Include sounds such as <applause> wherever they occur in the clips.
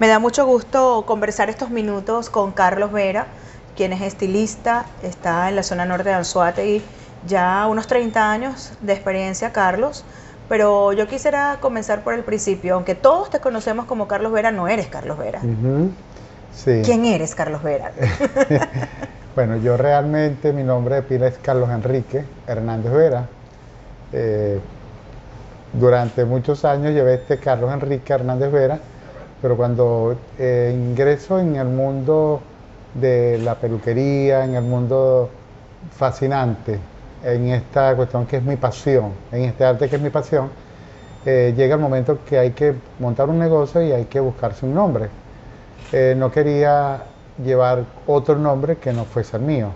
Me da mucho gusto conversar estos minutos con Carlos Vera, quien es estilista, está en la zona norte de Anzuategui, ya unos 30 años de experiencia, Carlos. Pero yo quisiera comenzar por el principio. Aunque todos te conocemos como Carlos Vera, no eres Carlos Vera. sí. ¿Quién eres, Carlos Vera? <laughs> bueno, yo realmente, mi nombre de pila es Carlos Enrique Hernández Vera. Eh, durante muchos años llevé este Carlos Enrique Hernández Vera, pero cuando eh, ingreso en el mundo de la peluquería, en el mundo fascinante en esta cuestión que es mi pasión, en este arte que es mi pasión, eh, llega el momento que hay que montar un negocio y hay que buscarse un nombre. Eh, no quería llevar otro nombre que no fuese el mío.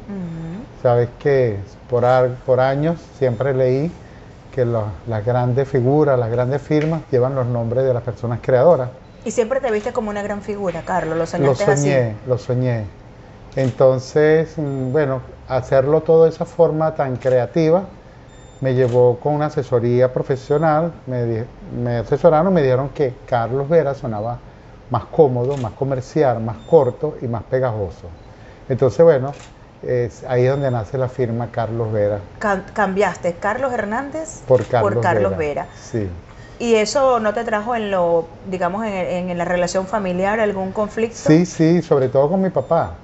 Sabes que por, por años siempre leí que las grandes figuras, las grandes firmas llevan los nombres de las personas creadoras. Y siempre te viste como una gran figura, Carlos, lo soñaste Lo soñé, lo soñé. Entonces, mm, bueno, hacerlo todo de esa forma tan creativa me llevó con una asesoría profesional, me, me asesoraron, me dijeron que Carlos Vera sonaba más cómodo, más comercial, más corto y más pegajoso. Entonces, bueno, es ahí donde nace la firma Carlos Vera. cambiaste Carlos Hernández por Carlos, Carlos Vera. Sí. ¿Y eso no te trajo en lo, digamos, en, la relación familiar algún conflicto? Sí, sí, sobre todo con mi papá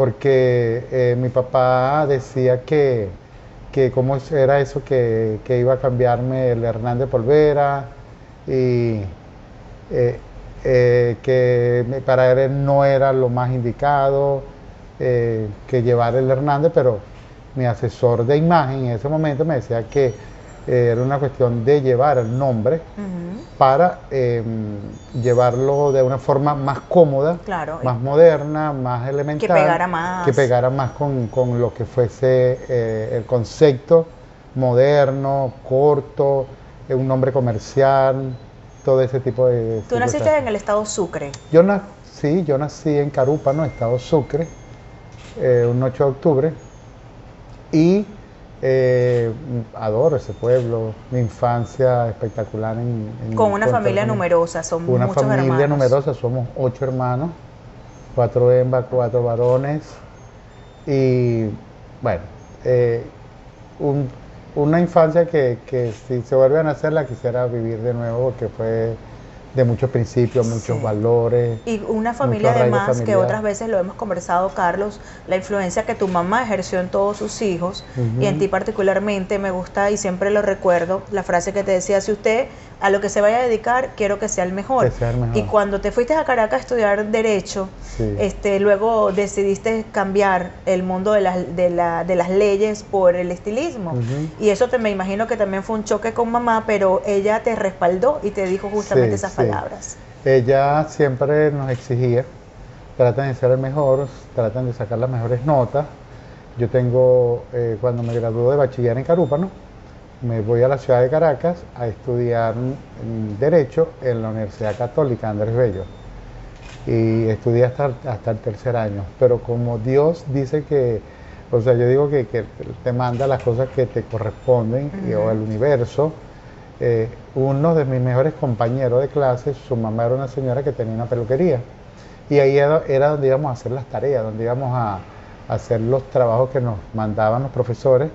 porque eh, mi papá decía que, que cómo era eso que, iba a cambiarme el Hernández Polvera y eh, eh, que para él no era lo más indicado que llevar el Hernández, pero mi asesor de imagen en ese momento me decía que era una cuestión de llevar el nombre para em, llevarlo de una forma más cómoda, más moderna, más elemental. Que pegara más. Que pegara más con, lo que fuese eh, el concepto moderno, corto, eh, un nombre comercial, todo ese tipo de... ¿Tú naciste en el estado Sucre? Yo nací, sí, yo nací en Carúpano, estado Sucre, eh, un 8 de octubre, y eh, adoro ese pueblo, mi infancia espectacular en... Con una familia numerosa, son una familia numerosa, somos ocho hermanos, cuatro hembras, cuatro varones. Y bueno, eh, una infancia que, que si se vuelve a nacer la quisiera vivir de nuevo porque fue de muchos principios, muchos valores. Y una familia además que otras veces lo hemos conversado, Carlos, la influencia que tu mamá ejerció en todos sus hijos y en ti particularmente me gusta y siempre lo recuerdo, la frase que te decía, si usted a lo que se vaya a dedicar, quiero que sea el mejor. Y cuando te fuiste a Caracas a estudiar Derecho, este, luego decidiste cambiar el mundo de, las, de, la, de las leyes por el estilismo. Y eso te me imagino que también fue un choque con mamá, pero ella te respaldó y te dijo justamente esas palabras. Ella siempre nos exigía, tratan de ser el mejor, tratan de sacar las mejores notas. Yo tengo, eh, cuando me gradué de bachiller en Carúpano, me voy a la ciudad de Caracas a estudiar Derecho en la Universidad Católica Andrés Bello. Y estudié hasta, hasta el tercer año. Pero como Dios dice que, o sea, yo digo que, te manda las cosas que te corresponden, o el universo, eh, uno de mis mejores compañeros de clase, su mamá era una señora que tenía una peluquería. Y ahí era, era donde íbamos a hacer las tareas, donde íbamos a hacer los trabajos que nos mandaban los profesores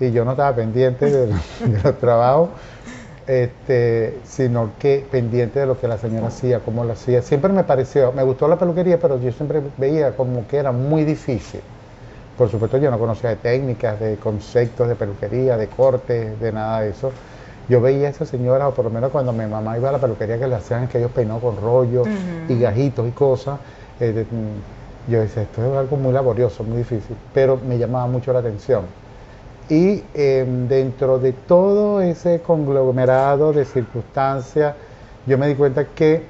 y yo no estaba pendiente de, <laughs> los trabajos, este, sino que pendiente de lo que la señora hacía, cómo lo hacía. Siempre me pareció, me gustó la peluquería, pero yo siempre veía como que era muy difícil. Por supuesto yo no conocía de técnicas, de conceptos de peluquería, de cortes, de nada de eso. Yo veía a esa señora, o por lo menos cuando mi mamá iba a la peluquería que le hacían aquellos peinados con rollos y gajitos y cosas, eh, yo decía, esto es algo muy laborioso, muy difícil, pero me llamaba mucho la atención. Y em, dentro de todo ese conglomerado de circunstancias, yo me di cuenta que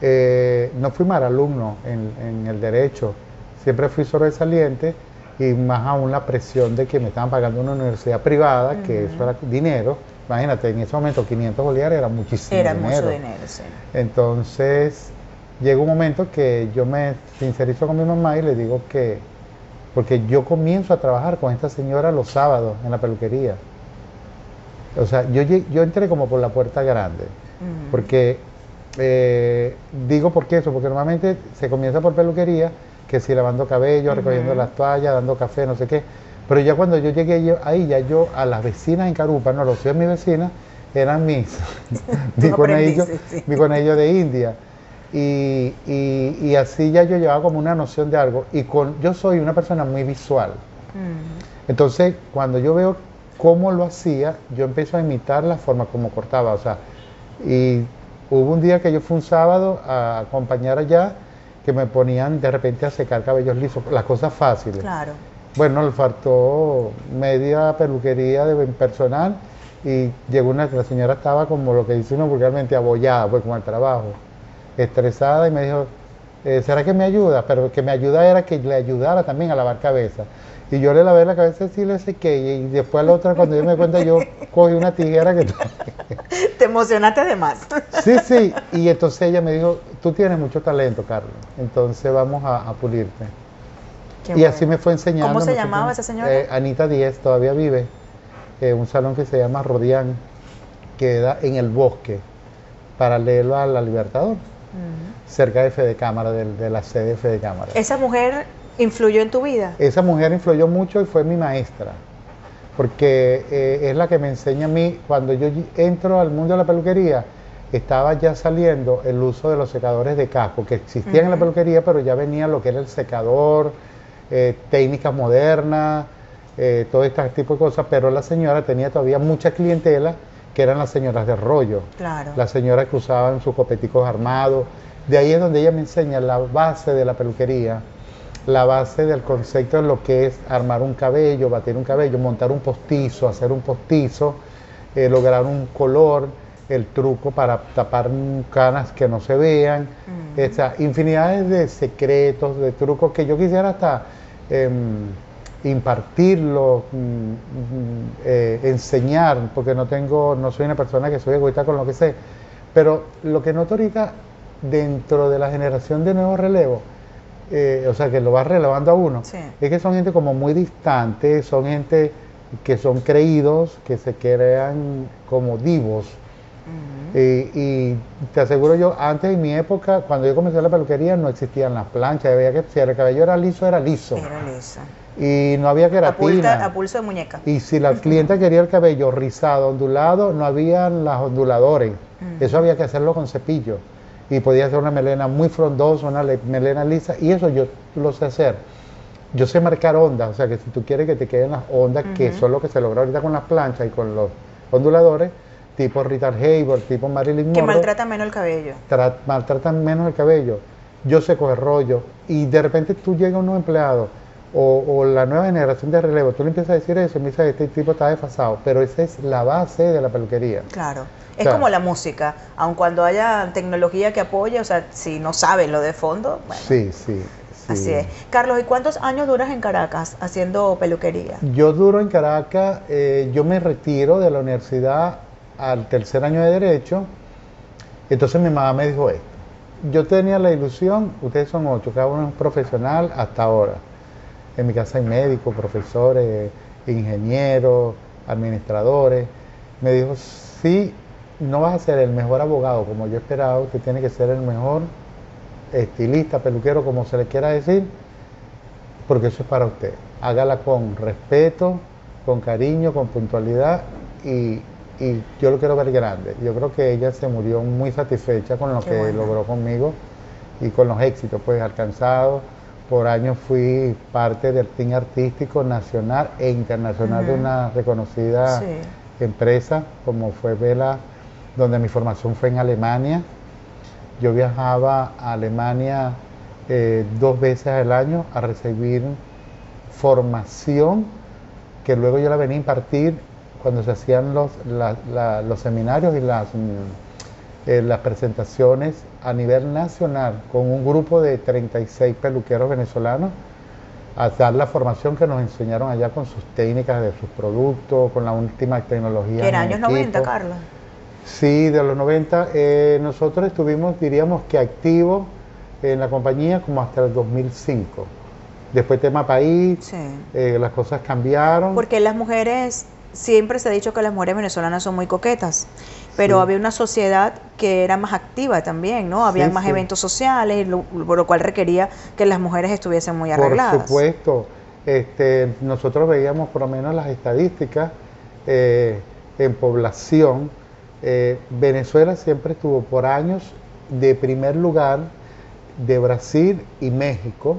eh, no fui mal alumno en, el derecho, siempre fui sobresaliente y más aún la presión de que me estaban pagando una universidad privada, que eso era dinero. Imagínate, en ese momento 500 bolívares era muchísimo era dinero. mucho dinero, sí. Entonces, llegó un momento que yo me sincerizo con mi mamá y le digo que porque yo comienzo a trabajar con esta señora los sábados en la peluquería. O sea, yo, yo entré como por la puerta grande, porque eh, digo por qué eso, porque normalmente se comienza por peluquería, que si lavando cabello, recogiendo las toallas, dando café, no sé qué. Pero ya cuando yo llegué ahí, ya yo a las vecinas en Carupa, no los sé mis vecinas, eran mis, <laughs> mis, conejillos, de India. Y, y, así ya yo llevaba como una noción de algo. Y con, yo soy una persona muy visual. Entonces, cuando yo veo cómo lo hacía, yo empiezo a imitar la forma como cortaba. O sea, y hubo un día que yo fui un sábado a acompañar allá que me ponían de repente a secar cabellos lisos, las cosas fáciles. Claro. Bueno, le faltó media peluquería de personal y llegó una, la señora estaba como lo que dice uno vulgarmente abollada, pues con el trabajo, estresada y me dijo, eh, ¿será que me ayuda? Pero que me ayuda era que le ayudara también a lavar cabeza. Y yo le lavé la cabeza y le sequé. Y después a la otra, cuando yo me cuenta, yo cogí una tijera que... <laughs> Te emocionaste de más. sí, sí. Y entonces ella me dijo, tú tienes mucho talento, Carlos. Entonces vamos a, pulirte. Y así me fue enseñando. ¿Cómo se llamaba esa señora? Eh, Anita Díez, todavía vive. Eh, un salón que se llama Rodián, queda en el bosque, paralelo a la Libertador, cerca de Fede Cámara, de, de la sede de Fede Cámara. Esa mujer ¿Influyó en tu vida? Esa mujer influyó mucho y fue mi maestra, porque eh, es la que me enseña a mí, cuando yo entro al mundo de la peluquería, estaba ya saliendo el uso de los secadores de casco, que existían en la peluquería, pero ya venía lo que era el secador, eh, técnicas modernas, eh, todo este tipo de cosas, pero la señora tenía todavía mucha clientela que eran las señoras de rollo, claro. las señoras que usaban sus copeticos armados. De ahí es donde ella me enseña la base de la peluquería, la base del concepto de lo que es armar un cabello, batir un cabello, montar un postizo, hacer un postizo, eh, lograr un color, el truco para tapar canas que no se vean, mm. infinidades de secretos, de trucos que yo quisiera hasta em, impartirlo, mm, mm, eh, enseñar, porque no tengo, no soy una persona que soy egoísta con lo que sé, pero lo que noto ahorita dentro de la generación de nuevo relevo, eh, o sea, que lo va relevando a uno, es que son gente como muy distante, son gente que son creídos, que se crean como divos. Y, te aseguro yo, antes en mi época, cuando yo comencé la peluquería, no existían las planchas, había que, si el cabello era liso, era liso. Era liso. Y no había queratina. A, pulso de muñeca. Y si la clienta quería el cabello rizado, ondulado, no había las onduladores. Eso había que hacerlo con cepillo y podía hacer una melena muy frondosa, una melena lisa, y eso yo lo sé hacer. Yo sé marcar ondas, o sea que si tú quieres que te queden las ondas, que son lo que se logra ahorita con las planchas y con los onduladores, tipo Rita Hayworth, tipo Marilyn Monroe. Que maltratan menos el cabello. maltratan menos el cabello. Yo sé coger rollo. Y de repente tú llegas a un nuevo empleado o, la nueva generación de relevo, tú le empiezas a decir eso y me dices, este tipo está desfasado. Pero esa es la base de la peluquería. Claro. Es como la música, aun cuando haya tecnología que apoye, o sea, si no sabes lo de fondo, bueno. Sí, sí. Así es. Carlos, ¿y cuántos años duras en Caracas haciendo peluquería? Yo duro en Caracas, eh, yo me retiro de la universidad al tercer año de Derecho, entonces mi mamá me dijo esto. Yo tenía la ilusión, ustedes son ocho, cada uno es un profesional hasta ahora. En mi casa hay médicos, profesores, ingenieros, administradores. Me dijo, sí, no vas a ser el mejor abogado como yo esperaba, usted tiene que ser el mejor estilista, peluquero, como se le quiera decir, porque eso es para usted. Hágala con respeto, con cariño, con puntualidad y, yo lo quiero ver grande. Yo creo que ella se murió muy satisfecha con lo que logró conmigo y con los éxitos pues alcanzados. Por años fui parte del team artístico nacional e internacional de una reconocida empresa como fue Vela donde mi formación fue en Alemania. Yo viajaba a Alemania eh, dos veces al año a recibir formación que luego yo la venía a impartir cuando se hacían los, los seminarios y las, mm, eh, las presentaciones a nivel nacional con un grupo de 36 peluqueros venezolanos a dar la formación que nos enseñaron allá con sus técnicas de sus productos, con la última tecnología. en años 90, Carlos? Sí, de los 90. Eh, nosotros estuvimos, diríamos que activos en la compañía como hasta el 2005. Después tema país, eh, las cosas cambiaron. Porque las mujeres, siempre se ha dicho que las mujeres venezolanas son muy coquetas. pero había una sociedad que era más activa también, ¿no? Había más eventos sociales, por lo cual requería que las mujeres estuviesen muy arregladas. Por supuesto. Este, nosotros veíamos por lo menos las estadísticas eh, en población. Eh, Venezuela siempre estuvo por años de primer lugar de Brasil y México,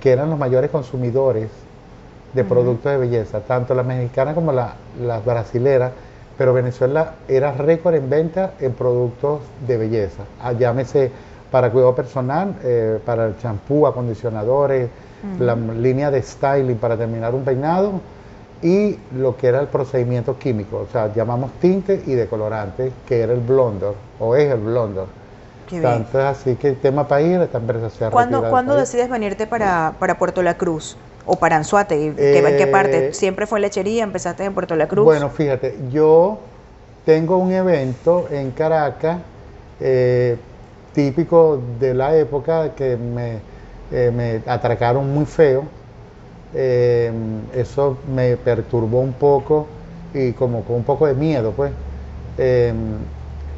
que eran los mayores consumidores de productos de belleza, tanto las mexicanas como las brasileras, pero Venezuela era récord en venta en productos de belleza. Ah, llámese para cuidado personal, eh, para el champú, acondicionadores, la línea de styling para terminar un peinado y lo que era el procedimiento químico, o sea, llamamos tinte y decolorante, que era el blonder, o es el blonder. Tanto así que el tema país, esta empresa se ha ¿Cuándo, ¿cuándo decides venirte para, para Puerto La Cruz? O para Anzuate? ¿Qué, ¿Qué, parte? Eh, ¿Siempre fue lechería? ¿Empezaste en Puerto La Cruz? Bueno, fíjate, yo tengo un evento en Caracas eh, típico de la época que me, eh, me atracaron muy feo. eso me perturbó un poco y como con un poco de miedo, pues.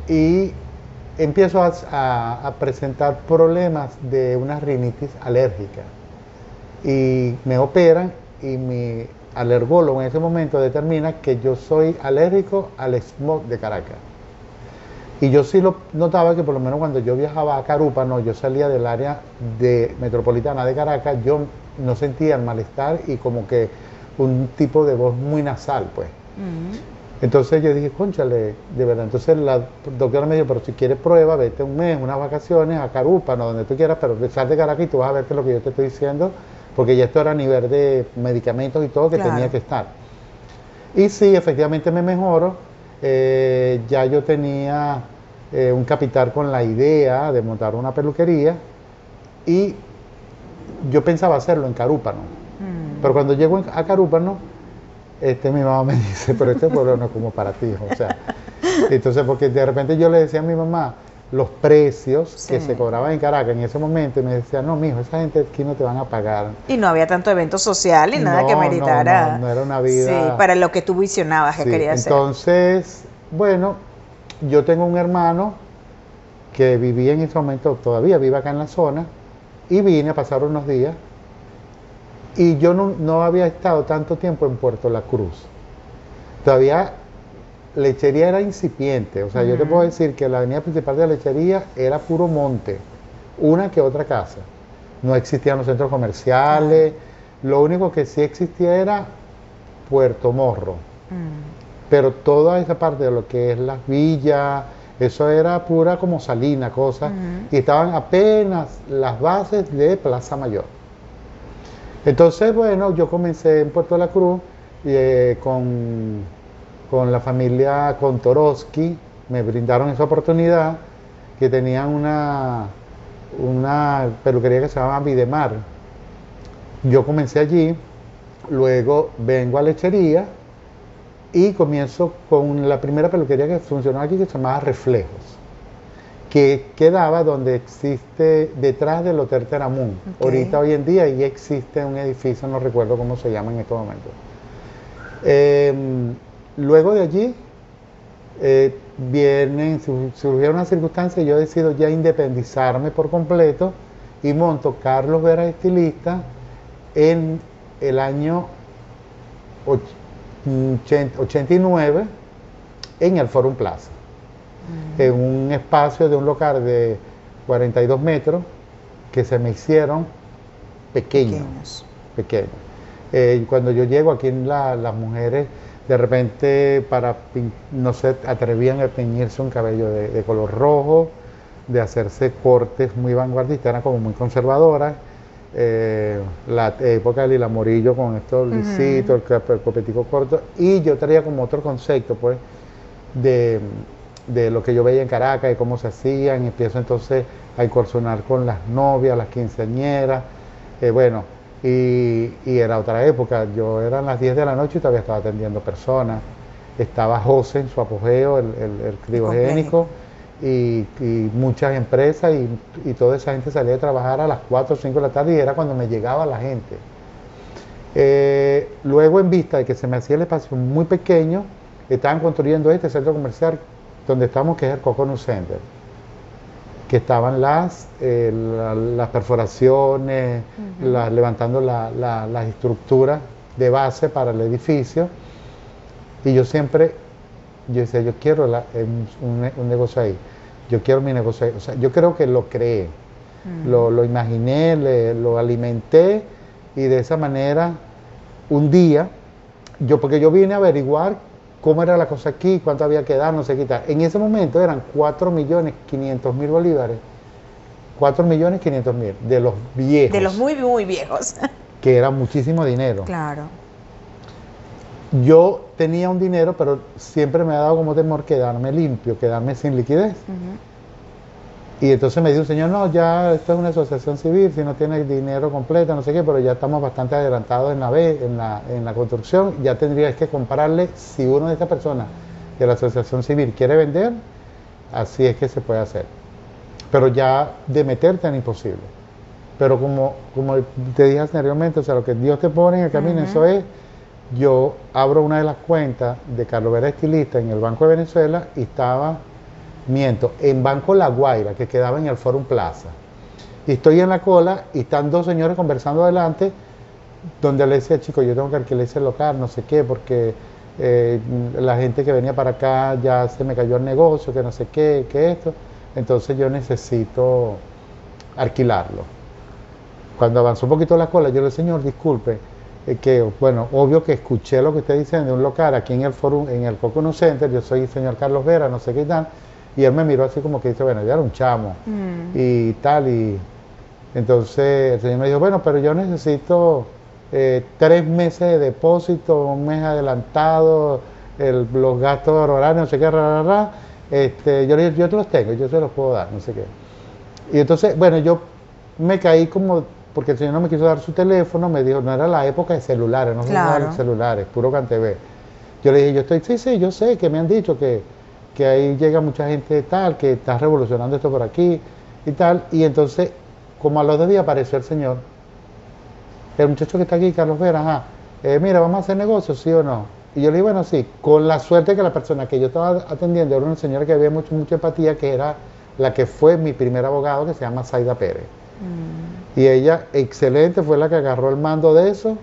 y empiezo a presentar problemas de una rinitis alérgica y me operan y mi alergólogo en ese momento determina que yo soy alérgico al smog de Caracas. Y yo sí lo notaba que por lo menos cuando yo viajaba a Carúpano, yo salía del área de, metropolitana de Caracas, yo no sentía el malestar y como que un tipo de voz muy nasal, pues. Entonces yo dije, conchale, de verdad. Entonces la doctora me dijo, pero si quieres prueba, vete un mes, unas vacaciones a Carúpano, donde tú quieras, pero sal de Caracas y tú vas a ver que lo que yo te estoy diciendo porque ya esto era a nivel de medicamentos y todo que tenía que estar. Y sí, efectivamente me mejoro. Eh, ya yo tenía eh, un capital con la idea de montar una peluquería y yo pensaba hacerlo en Carúpano. Mm. Pero cuando llego a Carúpano, este, mi mamá me <laughs> dice, pero este pueblo no es como para ti, o sea. Entonces, porque de repente yo le decía a mi mamá, los precios que se cobraban en Caracas en ese momento y me decía, no, mijo, esa gente aquí no te van a pagar. Y no había tanto evento social y nada que meritara. No, no, era una vida. Sí, para lo que tú visionabas que querías hacer. Entonces, bueno, yo tengo un hermano que vivía en ese momento, todavía vive acá en la zona, y vine a pasar unos días. Y yo no, no había estado tanto tiempo en Puerto La Cruz. Todavía lechería era incipiente, o sea, yo te puedo decir que la avenida principal de la lechería era puro monte, una que otra casa. No existían los centros comerciales, lo único que sí existía era Puerto Morro. Pero toda esa parte de lo que es las villas, eso era pura como salina, cosas, y estaban apenas las bases de Plaza Mayor. Entonces, bueno, yo comencé en Puerto de la Cruz eh, con con la familia Kontorowski, me brindaron esa oportunidad, que tenían una, una peluquería que se llama Videmar. Yo comencé allí, luego vengo a lechería y comienzo con la primera peluquería que funcionó aquí que se llamaba Reflejos, que quedaba donde existe detrás del Hotel Teramún. Ahorita hoy en día y existe un edificio, no recuerdo cómo se llama en estos momentos. Em, Luego de allí eh, vienen, surgieron unas circunstancias y yo decido ya independizarme por completo y monto Carlos Vera Estilista en el año 89 en el Forum Plaza, en un espacio de un local de 42 metros que se me hicieron pequeños. pequeños. Eh, cuando yo llego aquí las mujeres de repente para no se atrevían a teñirse un cabello de, color rojo, de hacerse cortes muy vanguardistas, eran como muy conservadoras. Eh, la época del amarillo con estos lisitos, el, copetico corto, y yo traía como otro concepto, pues, de, lo que yo veía en Caracas, y cómo se hacían, y empiezo entonces a incursionar con las novias, las quinceañeras, eh, bueno, y, era otra época, yo eran las 10 de la noche y todavía estaba atendiendo personas. Estaba José en su apogeo, el, el, criogénico, y, muchas empresas, y, toda esa gente salía a trabajar a las 4 o 5 de la tarde y era cuando me llegaba la gente. Eh, luego, en vista de que se me hacía el espacio muy pequeño, estaban construyendo este centro comercial donde estamos, que es el Coconut Center, que estaban las, eh, las perforaciones, levantando las estructuras de base para el edificio. Y yo siempre, yo decía, yo quiero un, negocio ahí, yo quiero mi negocio ahí. O sea, yo creo que lo creé, lo, lo, imaginé, lo alimenté y de esa manera, un día, yo, porque yo vine a averiguar cómo era la cosa aquí, cuánto había que dar, no sé qué En ese momento eran 4 millones 500 mil bolívares. 4 millones 500 mil, de los viejos. De los muy, muy viejos. <laughs> que era muchísimo dinero. Claro. Yo tenía un dinero, pero siempre me ha dado como temor quedarme limpio, quedarme sin liquidez. Y entonces me dijo un señor, no, ya esto es una asociación civil, si no tiene dinero completo, no sé qué, pero ya estamos bastante adelantados en la, en la, en la construcción, ya tendrías que comprarle, si uno de estas personas de la asociación civil quiere vender, así es que se puede hacer. Pero ya de meterte es imposible. Pero como, como te dije anteriormente, o sea, lo que Dios te pone en el camino, eso es, yo abro una de las cuentas de Carlos Vera Estilista en el Banco de Venezuela y estaba miento, en Banco La Guaira, que quedaba en el Forum Plaza. Y estoy en la cola y están dos señores conversando adelante, donde le decía, chico, yo tengo que alquilar ese local, no sé qué, porque eh, la gente que venía para acá ya se me cayó el negocio, que no sé qué, que esto. Entonces yo necesito alquilarlo. Cuando avanzó un poquito la cola, yo le dije, señor, disculpe, eh, que, bueno, obvio que escuché lo que usted dice de un local aquí en el Forum, en el Coconut Center, yo soy el señor Carlos Vera, no sé qué tal, y él me miró así como que dice, bueno, ya era un chamo mm. y tal. Y entonces el señor me dijo, bueno, pero yo necesito eh, tres meses de depósito, un mes adelantado, los gastos horarios, no sé qué, rara, Este, yo le dije, yo te los tengo, yo se los puedo dar, no sé qué. Y entonces, bueno, yo me caí como, porque el señor no me quiso dar su teléfono, me dijo, no era la época de celulares, no claro. celulares, puro CanTV. Yo le dije, yo estoy, sí, sí, yo sé que me han dicho que que ahí llega mucha gente tal, que está revolucionando esto por aquí y tal. Y entonces, como a los dos días apareció el señor, el muchacho que está aquí, Carlos Vera, ajá, eh, mira, vamos a hacer negocios, sí o no. Y yo le dije, bueno, sí, con la suerte que la persona que yo estaba atendiendo era una señora que había mucho, mucha empatía, que era la que fue mi primer abogado, que se llama Zaida Pérez. Mm. Y ella, excelente, fue la que agarró el mando de eso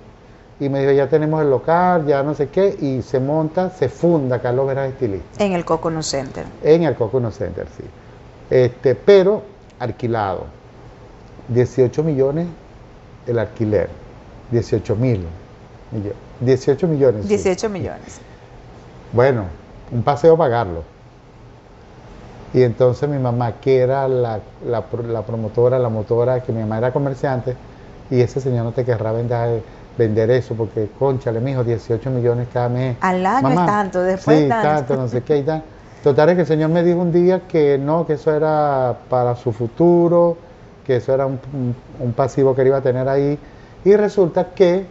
y me dijo, ya tenemos el local, ya no sé qué, y se monta, se funda Carlos Vera Estilista. En el Coconut Center. En el Coconut Center, sí. Este, pero alquilado. 18 millones el alquiler. 18 mil. 18 millones. 18 millones. Bueno, un paseo pagarlo. Y entonces mi mamá, que era la, la, la promotora, la motora, que mi mamá era comerciante, y ese señor no te querrá vender vender eso, porque, conchale, mijo, 18 millones cada mes. Al año es tanto, después sí, tanto. no sé qué y tal. <laughs> Total es que el Señor me dijo un día que no, que eso era para su futuro, que eso era un, pasivo que él iba a tener ahí. Y resulta que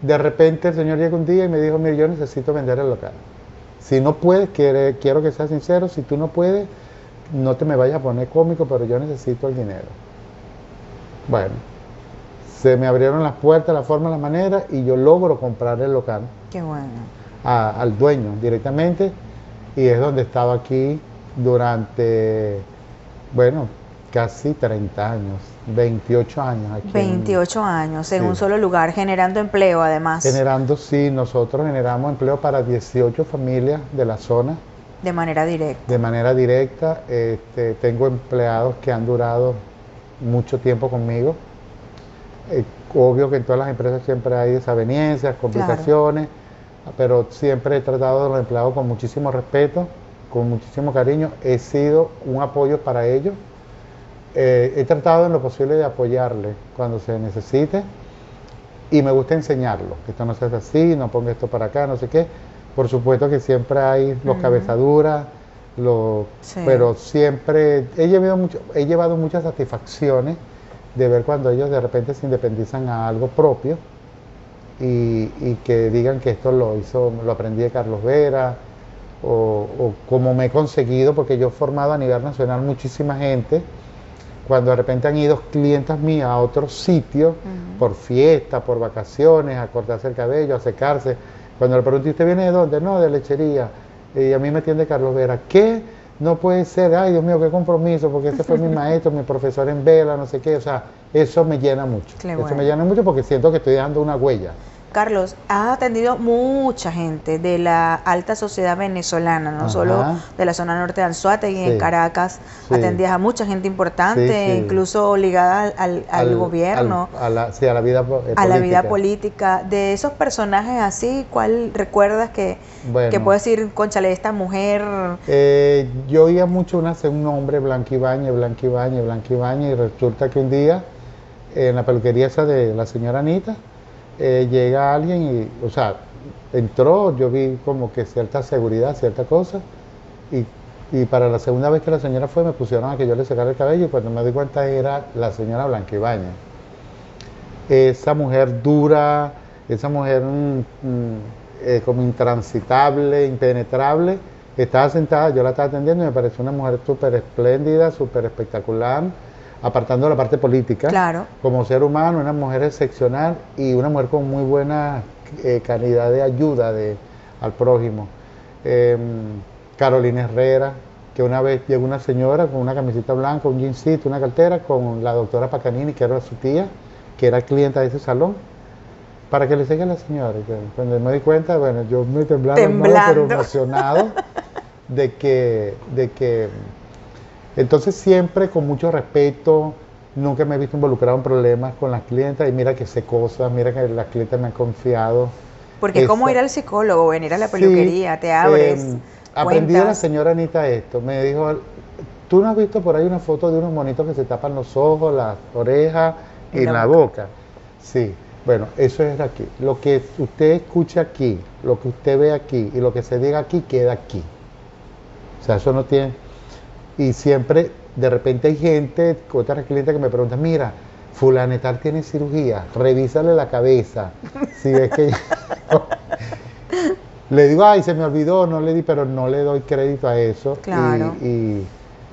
de repente el Señor llega un día y me dijo, mire, yo necesito vender el local. Si no puedes, quiere, quiero que seas sincero, si tú no puedes, no te me vayas a poner cómico, pero yo necesito el dinero. Bueno, se me abrieron las puertas, la forma, la manera y yo logro comprar el local. Qué bueno. al dueño directamente y es donde estaba aquí durante, bueno, casi 30 años, 28 años aquí. 28 años en un solo lugar, generando empleo además. Generando, sí, nosotros generamos empleo para 18 familias de la zona. De manera directa. De manera directa. Este, tengo empleados que han durado mucho tiempo conmigo eh, obvio que en todas las empresas siempre hay desavenencias, complicaciones, pero siempre he tratado de los empleados con muchísimo respeto, con muchísimo cariño. He sido un apoyo para ellos. Eh, he tratado en lo posible de apoyarles cuando se necesite y me gusta enseñarlo, que esto no se hace así, no ponga esto para acá, no sé qué. Por supuesto que siempre hay los cabezaduras, pero siempre he llevado, mucho, he llevado muchas satisfacciones de ver cuando ellos de repente se independizan a algo propio y, que digan que esto lo hizo, lo aprendí de Carlos Vera, o, como me he conseguido, porque yo he formado a nivel nacional muchísima gente, cuando de repente han ido clientes mías a otros sitios, por fiesta, por vacaciones, a cortarse el cabello, a secarse, cuando le pregunté, ¿usted viene de dónde? No, de lechería. Y a mí me atiende Carlos Vera, ¿qué? No puede ser, ay Dios mío, qué compromiso, porque este fue mi <laughs> maestro, mi profesor en vela, no sé qué, o sea, eso me llena mucho. Eso me llena mucho porque siento que estoy dejando una huella. Carlos, has atendido mucha gente de la alta sociedad venezolana, no solo de la zona norte de y en Caracas, atendías a mucha gente importante, incluso ligada al, gobierno, a la, a la vida política. A la vida política. De esos personajes así, ¿cuál recuerdas que, que puedes decir, conchale, esta mujer? Eh, yo oía mucho una, un nombre, Blanquibañe, Blanquibañe, Blanquibañe, y resulta que un día en la peluquería esa de la señora Anita, eh, llega alguien y, o sea, entró, yo vi como que cierta seguridad, cierta cosa, y, para la segunda vez que la señora fue me pusieron a que yo le sacara el cabello y cuando me di cuenta era la señora Blanquibaña. Esa mujer dura, esa mujer mm, mm, eh, como intransitable, impenetrable, estaba sentada, yo la estaba atendiendo y me pareció una mujer súper espléndida, súper espectacular apartando la parte política, claro. como ser humano, una mujer excepcional y una mujer con muy buena eh, calidad de ayuda de, al prójimo. Em, Carolina Herrera, que una vez llegó una señora con una camiseta blanca, un jeansito, una cartera, con la doctora Pacanini, que era su tía, que era clienta de ese salón, para que le siga a la señora. Cuando me di cuenta, bueno, yo me temblando, temblando. pero emocionado de que, de que entonces siempre con mucho respeto, nunca me he visto involucrado en problemas con las clientas y mira que sé cosas, mira que las clientas me han confiado. Porque cómo ir al psicólogo, venir a la peluquería, te abres. Eh, aprendí de la señora Anita esto, me dijo, ¿tú no has visto por ahí una foto de unos monitos que se tapan los ojos, las orejas y la, boca? Sí, bueno, eso es aquí. Lo que usted escucha aquí, lo que usted ve aquí y lo que se diga aquí queda aquí. O sea, eso no tiene y siempre, de repente hay gente, otras clientes que me preguntan, mira, fulanetal tiene cirugía, revísale la cabeza. <laughs> Si ves que le digo, ay, se me olvidó, no le di, pero no le doy crédito a eso. Claro. Y,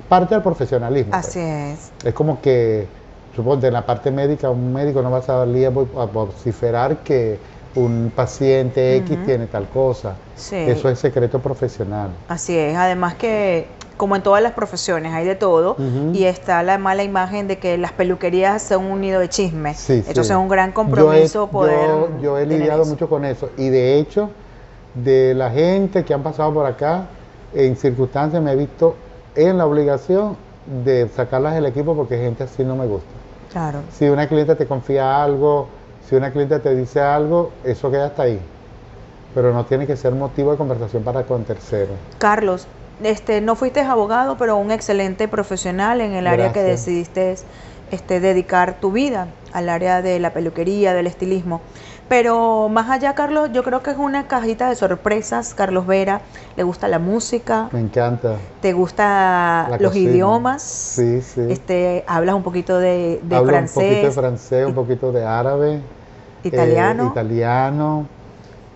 parte del profesionalismo. Pues. Así es. Es como que, suponte, en la parte médica, un médico no va a salir a vociferar que un paciente X tiene tal cosa. Sí. Eso es secreto profesional. Así es. Además que como en todas las profesiones, hay de todo, y está la mala imagen de que las peluquerías son un nido de chismes. Sí, Entonces es un gran compromiso yo he, poder. Yo, he lidiado mucho con eso, y de hecho, de la gente que han pasado por acá, en circunstancias me he visto en la obligación de sacarlas del equipo porque gente así no me gusta. Claro. Si una cliente te confía algo, si una cliente te dice algo, eso queda hasta ahí. Pero no tiene que ser motivo de conversación para con terceros. Carlos, este, no fuiste abogado, pero un excelente profesional en el área que decidiste este, dedicar tu vida, al área de la peluquería, del estilismo. Pero más allá, Carlos, yo creo que es una cajita de sorpresas. Carlos Vera, le gusta la música. Me encanta. ¿Te gusta los idiomas? Sí, sí. Este, hablas un poquito de, de francés. Un poquito de francés, un poquito de árabe. Italiano. Eh, italiano.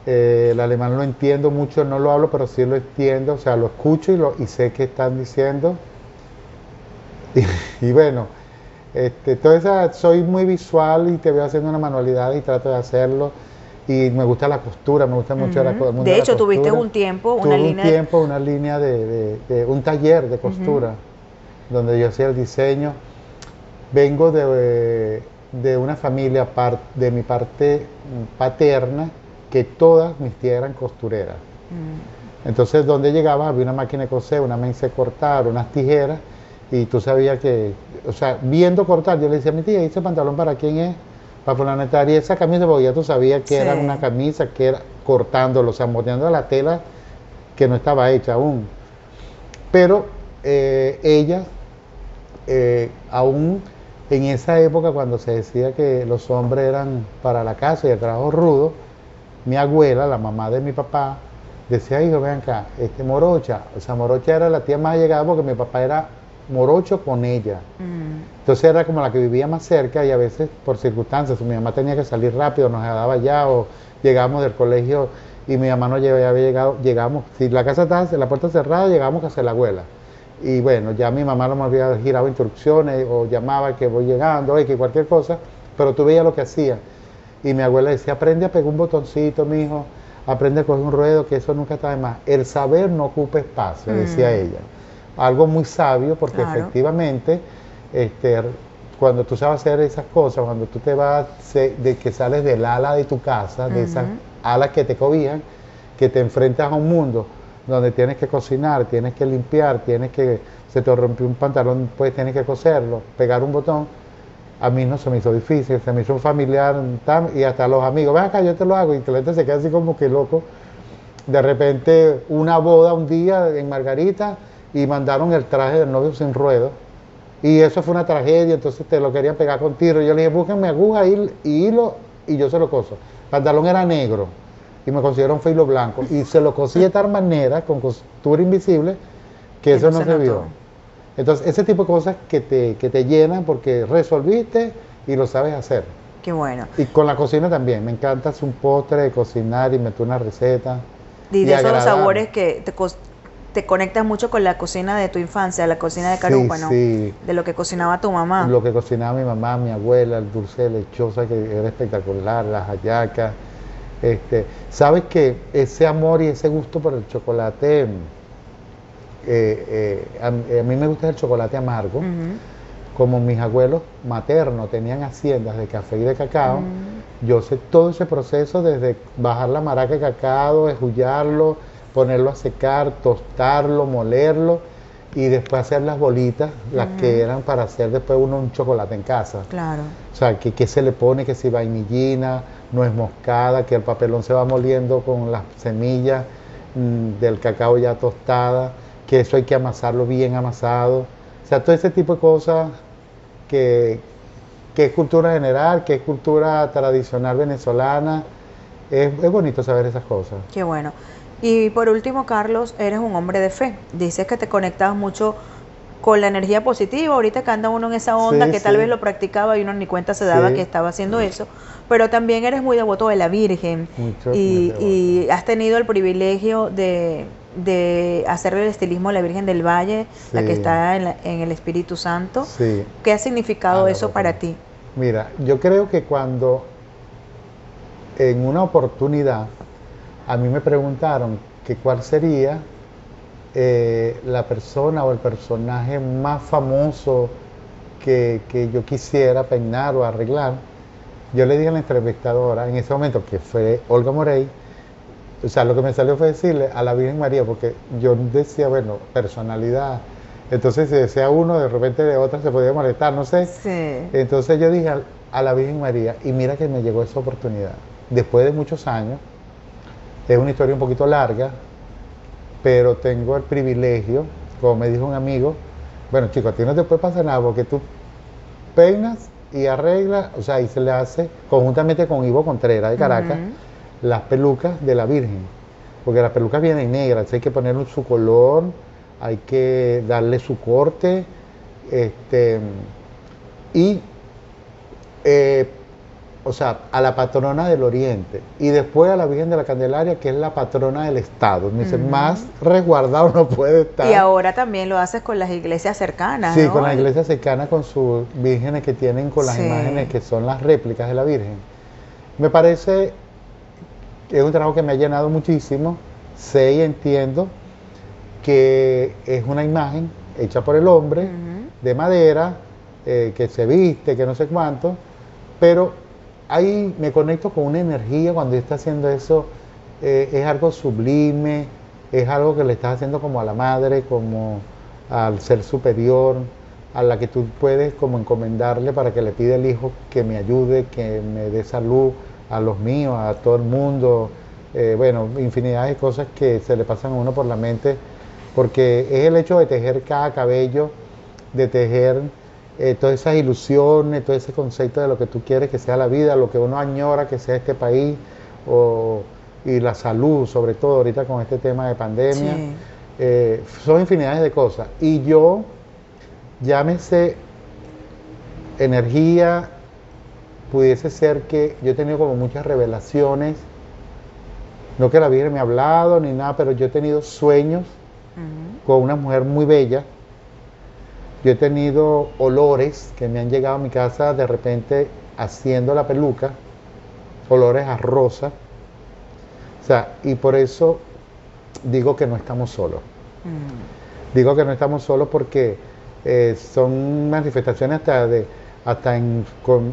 Eh, el alemán lo entiendo mucho, no lo hablo, pero sí lo entiendo, o sea, lo escucho y, lo, y sé qué están diciendo. <laughs> Y, bueno, este, entonces soy muy visual y te veo haciendo una manualidad y trato de hacerlo. Y me gusta la costura, me gusta mucho la, costura. De hecho, tuviste un tiempo, una línea. Un tiempo, una línea de, un taller de costura, donde yo hacía el diseño. Vengo de, de una familia de mi parte paterna que todas mis tías eran costureras. Mm. Entonces, donde llegaba había una máquina de coser, una mesa de cortar, unas tijeras, y tú sabías que, o sea, viendo cortar, yo le decía a mi tía, ¿ese pantalón para quién es? Para fulana y esa camisa, porque ya tú sabías que era una camisa que era cortándolo, o sea, moldeando la tela que no estaba hecha aún. Pero eh, ella, eh, aún en esa época, cuando se decía que los hombres eran para la casa y el trabajo rudo, mi abuela, la mamá de mi papá, decía, hijo, ven acá, este Morocha, o sea, Morocha era la tía más llegada porque mi papá era morocho con ella. Mm. Entonces era como la que vivía más cerca y a veces por circunstancias, mi mamá tenía que salir rápido, nos quedaba ya o llegábamos del colegio y mi mamá no había llegado, llegamos, si la casa estaba, la puerta cerrada, llegamos a casa la abuela. Y bueno, ya mi mamá no me había girado instrucciones o llamaba que voy llegando, que cualquier cosa, pero tú veías lo que hacía. Y mi abuela decía, aprende a pegar un botoncito, mi hijo, aprende a coger un ruedo, que eso nunca está de más. El saber no ocupa espacio, decía mm. ella. algo muy sabio, porque efectivamente, este, cuando tú sabes hacer esas cosas, cuando tú te vas, de que sales del ala de tu casa, de esas alas que te cobijan, que te enfrentas a un mundo donde tienes que cocinar, tienes que limpiar, tienes que, se te rompió un pantalón, pues tienes que coserlo, pegar un botón, a mí no se me hizo difícil, se me hizo un familiar y hasta los amigos, ven acá, yo te lo hago, y el cliente se queda así como que loco. De repente, una boda un día en Margarita y mandaron el traje del novio sin ruedo. Y eso fue una tragedia, entonces te lo querían pegar con tiro. Yo le dije, búsquenme aguja y, hilo y yo se lo coso. El pantalón era negro y me consiguieron filo blanco. Y se lo cosí de tal manera, con costura invisible, que eso no se, vio. Entonces, ese tipo de cosas que te, que te llenan porque resolviste y lo sabes hacer. Qué bueno. Y con la cocina también. Me encanta hacer un postre, de cocinar y meter una receta. Y de esos sabores que te, te conectas mucho con la cocina de tu infancia, la cocina de Carúpano, sí, de lo que cocinaba tu mamá. Lo que cocinaba mi mamá, mi abuela, el dulce de lechosa que era espectacular, las hallacas. Este, Sabes que ese amor y ese gusto por el chocolate, eh, eh, a, mí me gusta el chocolate amargo. Como mis abuelos maternos tenían haciendas de café y de cacao, yo sé todo ese proceso desde bajar la maraca de cacao, esjullarlo, ponerlo a secar, tostarlo, molerlo y después hacer las bolitas, las que eran para hacer después uno un chocolate en casa. Claro. O sea, que, se le pone, que si vainillina, nuez moscada, que el papelón se va moliendo con las semillas mm, del cacao ya tostada, que eso hay que amasarlo bien amasado. O sea, todo ese tipo de cosas que, que es cultura general, que es cultura tradicional venezolana. Es, es bonito saber esas cosas. Qué bueno. Y por último, Carlos, eres un hombre de fe. Dices que te conectabas mucho con la energía positiva. Ahorita que anda uno en esa onda que tal vez lo practicaba y uno ni cuenta se daba que estaba haciendo eso. Pero también eres muy devoto de la Virgen. y, has tenido el privilegio de, de hacer el estilismo de la Virgen del Valle, la que está en, el Espíritu Santo. ¿Qué ha significado ah, eso para ti? Mira, yo creo que cuando en una oportunidad a mí me preguntaron que cuál sería eh, la persona o el personaje más famoso que, yo quisiera peinar o arreglar. Yo le dije a la entrevistadora en ese momento, que fue Olga Morey, o sea, lo que me salió fue decirle a la Virgen María, porque yo decía, bueno, personalidad. Entonces, si decía uno, de repente de otra se podía molestar, no sé. Entonces yo dije a la Virgen María, y mira que me llegó esa oportunidad. Después de muchos años, es una historia un poquito larga, pero tengo el privilegio, como me dijo un amigo, bueno chicos, a ti no te puede pasar nada porque tú peinas y arreglas, o sea, y se le hace conjuntamente con Ivo Contreras de Caracas, las pelucas de la Virgen, porque las pelucas vienen negras, hay que ponerle su color, hay que darle su corte, este, y eh, o sea, a la patrona del Oriente y después a la Virgen de la Candelaria, que es la patrona del Estado. Me dice, más resguardado no puede estar. Y ahora también lo haces con las iglesias cercanas. Sí, con las iglesias cercanas, con sus vírgenes que tienen, con las imágenes que son las réplicas de la Virgen. Me parece es un trabajo que me ha llenado muchísimo. Sé y entiendo que es una imagen hecha por el hombre, de madera, eh, que se viste, que no sé cuánto, pero ahí me conecto con una energía cuando está haciendo eso, eh, es algo sublime, es algo que le estás haciendo como a la madre, como al ser superior, a la que tú puedes como encomendarle para que le pida el hijo que me ayude, que me dé salud a los míos, a todo el mundo, eh, bueno, infinidad de cosas que se le pasan a uno por la mente, porque es el hecho de tejer cada cabello, de tejer eh, todas esas ilusiones, todo ese concepto de lo que tú quieres que sea la vida, lo que uno añora que sea este país, y la salud, sobre todo ahorita con este tema de pandemia. Eh, son infinidades de cosas. Y yo, llámese energía, pudiese ser que yo he tenido como muchas revelaciones, no que la Virgen me ha hablado ni nada, pero yo he tenido sueños con una mujer muy bella, yo he tenido olores que me han llegado a mi casa de repente haciendo la peluca, olores a rosa. O sea, y por eso digo que no estamos solos. Mm. Digo que no estamos solos porque eh, son manifestaciones hasta de hasta en,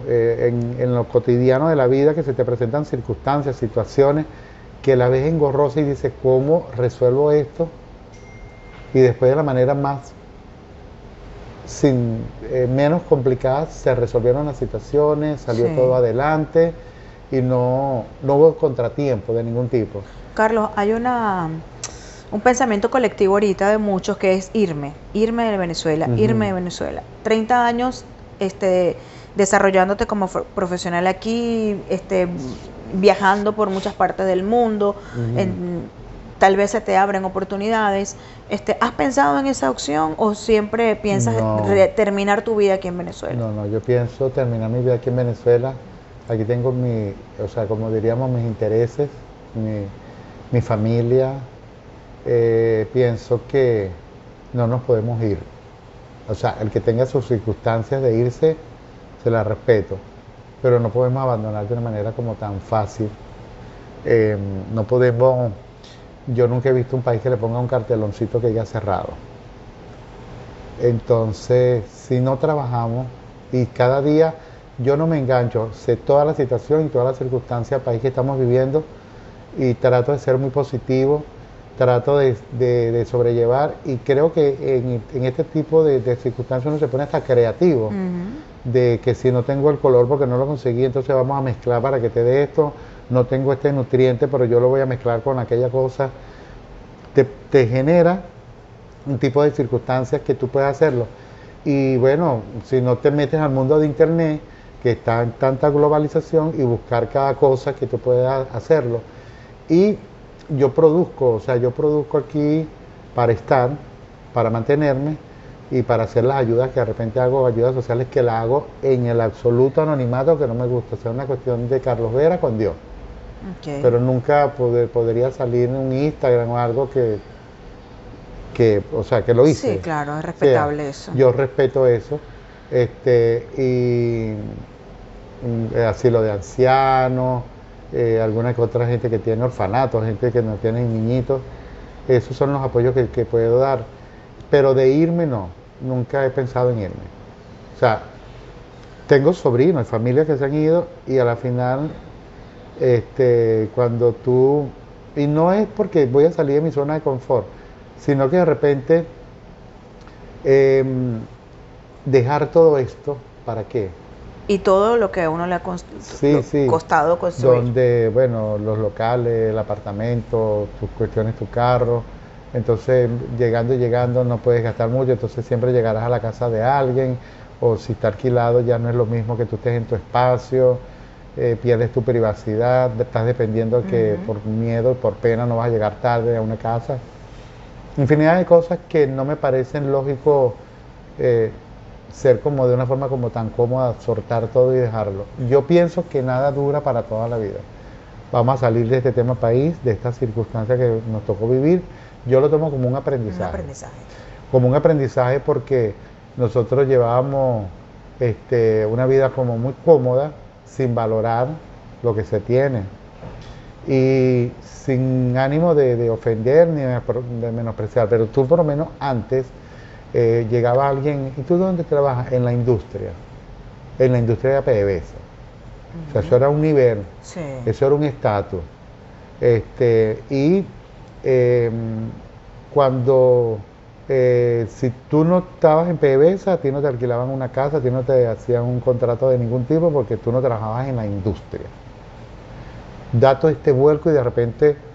eh, en, en, lo cotidiano de la vida que se te presentan circunstancias, situaciones que la ves engorrosa y dices, ¿cómo resuelvo esto? Y después de la manera más sin eh, menos complicadas se resolvieron las situaciones, salió todo adelante y no, no hubo contratiempo de ningún tipo. Carlos, hay una un pensamiento colectivo ahorita de muchos que es irme, irme de Venezuela, irme de Venezuela. 30 años este, desarrollándote como profesional aquí, este, viajando por muchas partes del mundo, tal vez se te abren oportunidades. Este, ¿Has pensado en esa opción o siempre piensas terminar tu vida aquí en Venezuela? No, no, yo pienso terminar mi vida aquí en Venezuela. Aquí tengo mi, o sea, como diríamos, mis intereses, mi, mi familia. Eh, pienso que no nos podemos ir. O sea, el que tenga sus circunstancias de irse, se la respeto, pero no podemos abandonar de una manera como tan fácil. Em, no podemos, yo nunca he visto un país que le ponga un carteloncito que haya cerrado. Entonces, si no trabajamos y cada día yo no me engancho, sé toda la situación y todas las circunstancias del país que estamos viviendo y trato de ser muy positivo trato de, sobrellevar y creo que en, este tipo de, circunstancias uno se pone hasta creativo, de que si no tengo el color porque no lo conseguí, entonces vamos a mezclar para que te dé esto, no tengo este nutriente, pero yo lo voy a mezclar con aquella cosa, te, genera un tipo de circunstancias que tú puedes hacerlo. Y bueno, si no te metes al mundo de Internet, que está en tanta globalización, y buscar cada cosa que tú puedas hacerlo. Y yo produzco, o sea, yo produzco aquí para estar, para mantenerme y para hacer las ayudas que de repente hago, ayudas sociales que la hago en el absoluto anonimato que no me gusta, o sea, una cuestión de Carlos Vera con Dios. Pero nunca podría salir en un Instagram o algo que, que, o sea, que lo hice. Sí, claro, es respetable eso. Yo respeto eso. Este, y así lo de ancianos, eh, alguna que otra gente que tiene orfanatos, gente que no tiene niñitos. Esos son los apoyos que, puedo dar. Pero de irme no, nunca he pensado en irme. O sea, tengo sobrinos, familias que se han ido y a la final, este, cuando tú, y no es porque voy a salir de mi zona de confort, sino que de repente em, dejar todo esto, ¿para qué? Y todo lo que a uno le ha costado construir. Donde, bueno, los locales, el apartamento, tus cuestiones, tu carro. Entonces, llegando y llegando no puedes gastar mucho, entonces siempre llegarás a la casa de alguien, o si está alquilado ya no es lo mismo que tú estés en tu espacio, eh, pierdes tu privacidad, estás dependiendo que por miedo, por pena no vas a llegar tarde a una casa. Infinidad de cosas que no me parecen lógico eh, ser como de una forma como tan cómoda, soltar todo y dejarlo. Yo pienso que nada dura para toda la vida. Vamos a salir de este tema país, de esta circunstancia que nos tocó vivir. Yo lo tomo como un aprendizaje. Un aprendizaje. Como un aprendizaje porque nosotros llevábamos este, una vida como muy cómoda, sin valorar lo que se tiene. Y sin ánimo de, de ofender ni de menospreciar, pero tú por lo menos antes eh, llegaba alguien, ¿y tú dónde trabajas? En la industria, en la industria de PDVSA. O sea, eso era un nivel, eso era un estatus. Este, y em, cuando, eh, si tú no estabas en PDVSA, a ti no te alquilaban una casa, a ti no te hacían un contrato de ningún tipo porque tú no trabajabas en la industria. Dato este vuelco y de repente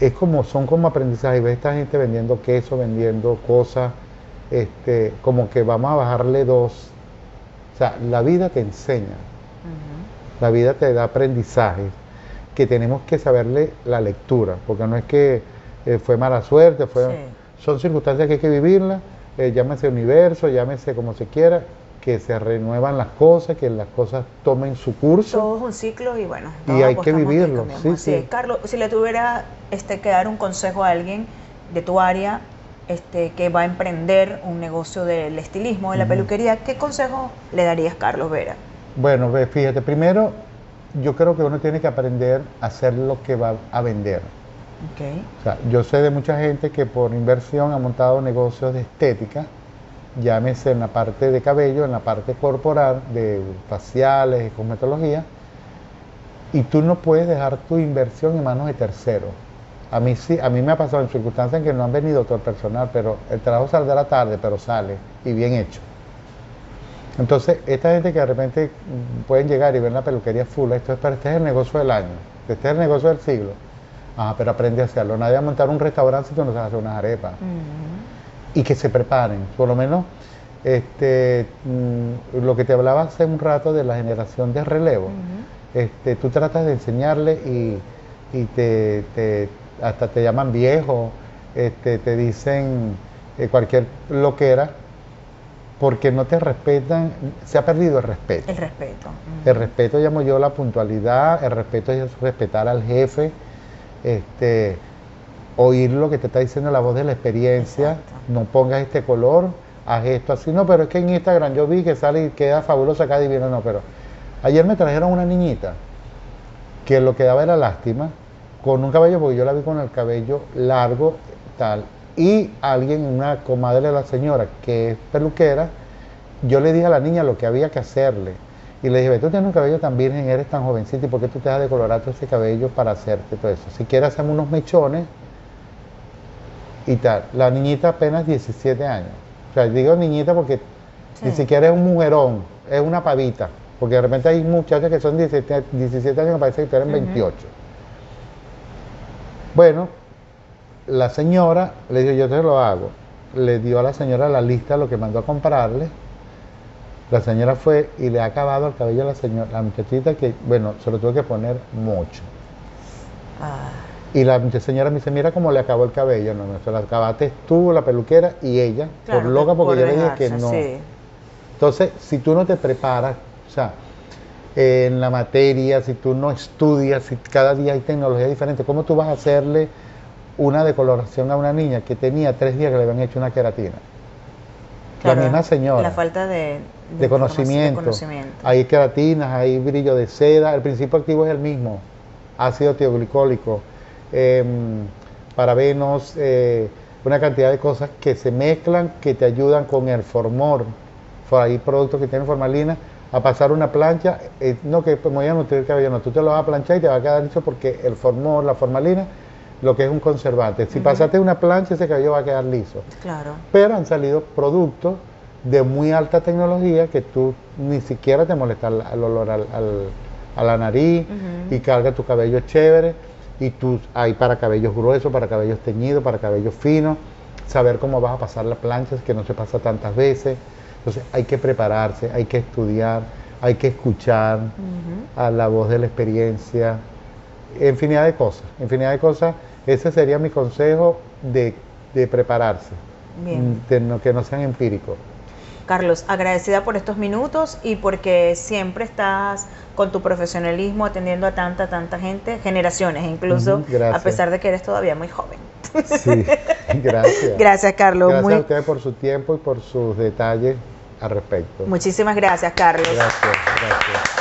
es como, son como aprendizaje. Ves esta gente vendiendo queso, vendiendo cosas, este, como que vamos a bajarle dos. O sea, la vida te enseña, la vida te da aprendizaje, que tenemos que saberle la lectura, porque no es que eh, fue mala suerte, fue, son circunstancias que hay que vivirlas, eh, llámese universo, llámese como se quiera, que se renuevan las cosas, que las cosas tomen su curso. Todo es un ciclo y bueno. Y hay que vivirlo. Sí, sí. Carlos, si le tuviera este, que dar un consejo a alguien de tu área este, que va a emprender un negocio del estilismo, de la peluquería, ¿qué consejo le darías, Carlos Vera? Bueno, fíjate, primero yo creo que uno tiene que aprender a hacer lo que va a vender. O sea, yo sé de mucha gente que por inversión ha montado negocios de estética, llámese en la parte de cabello, en la parte corporal, de faciales, de cosmetología, y tú no puedes dejar tu inversión en manos de terceros. A mí sí, a mí me ha pasado en circunstancias en que no han venido todo el personal, pero el trabajo la tarde, pero sale y bien hecho. Entonces, esta gente que de repente pueden llegar y ver la peluquería full, esto es, para este es el negocio del año, este es el negocio del siglo. Ah, pero aprende a hacerlo. Nadie va a montar un restaurante si tú no sabes hacer unas arepas. Y que se preparen, por lo menos este, mm, lo que te hablaba hace un rato de la generación de relevo. este, tú tratas de enseñarle y, y te, hasta te llaman viejo, este, te dicen eh, cualquier loquera porque no te respetan, se ha perdido el respeto. El respeto. El respeto llamo yo la puntualidad, el respeto es respetar al jefe, este, oír lo que te está diciendo la voz de la experiencia, no pongas este color, haz esto así, no, pero es que en Instagram yo vi que sale y queda fabulosa acá divino, no, pero ayer me trajeron una niñita que lo que daba era lástima, con un cabello, porque yo la vi con el cabello largo, tal, y alguien, una comadre de la señora que es peluquera, yo le dije a la niña lo que había que hacerle. Y le dije, tú tienes un cabello tan virgen, eres tan jovencita, ¿y por qué tú te has decolorar todo ese cabello para hacerte todo eso? Si quieres, hacemos unos mechones y tal. La niñita apenas 17 años. O sea, digo niñita porque ni siquiera es un mujerón, es una pavita. Porque de repente hay muchachas que son 17, 17 años, me parece que tienen 28. Bueno, la señora le dijo, yo te lo hago. Le dio a la señora la lista de lo que mandó a comprarle la señora fue y le ha acabado el cabello a la señora, la muchachita que, bueno, se lo tuvo que poner mucho. Ah. Y la señora me dice, mira cómo le acabó el cabello, no, no, se la acabaste tú, la peluquera y ella, por loca, porque yo le dije que no. Entonces, si tú no te preparas, o sea, en la materia, si tú no estudias, si cada día hay tecnología diferente, ¿cómo tú vas a hacerle una decoloración a una niña que tenía tres días que le habían hecho una queratina? la misma señora. La falta de, de, conocimiento. Hay queratinas, hay brillo de seda. El principio activo es el mismo. Ácido tioglicólico, em, parabenos, eh, una cantidad de cosas que se mezclan que te ayudan con el formor. Hay productos que tienen formalina a pasar una plancha, eh, no que me voy a nutrir el cabello, no, tú te lo vas a planchar y te va a quedar liso porque el formor, la formalina, lo que es un conservante. Si pasaste una plancha, ese cabello va a quedar liso. Claro. Pero han salido productos de muy alta tecnología que tú ni siquiera te molesta el, olor al, a la nariz y carga tu cabello chévere. Y tú hay para cabellos gruesos, para cabellos teñidos, para cabellos finos. Saber cómo vas a pasar la plancha, que no se pasa tantas veces. Entonces hay que prepararse, hay que estudiar, hay que escuchar a la voz de la experiencia, infinidad de cosas, infinidad de cosas ese sería mi consejo de, prepararse, De que no sean empíricos. Carlos, agradecida por estos minutos y porque siempre estás con tu profesionalismo atendiendo a tanta, tanta gente, generaciones incluso, a pesar de que eres todavía muy joven. Sí, <laughs> gracias. Gracias, Carlos. Gracias a ustedes por su tiempo y por sus detalles al respecto. Muchísimas gracias, Carlos. Gracias, gracias.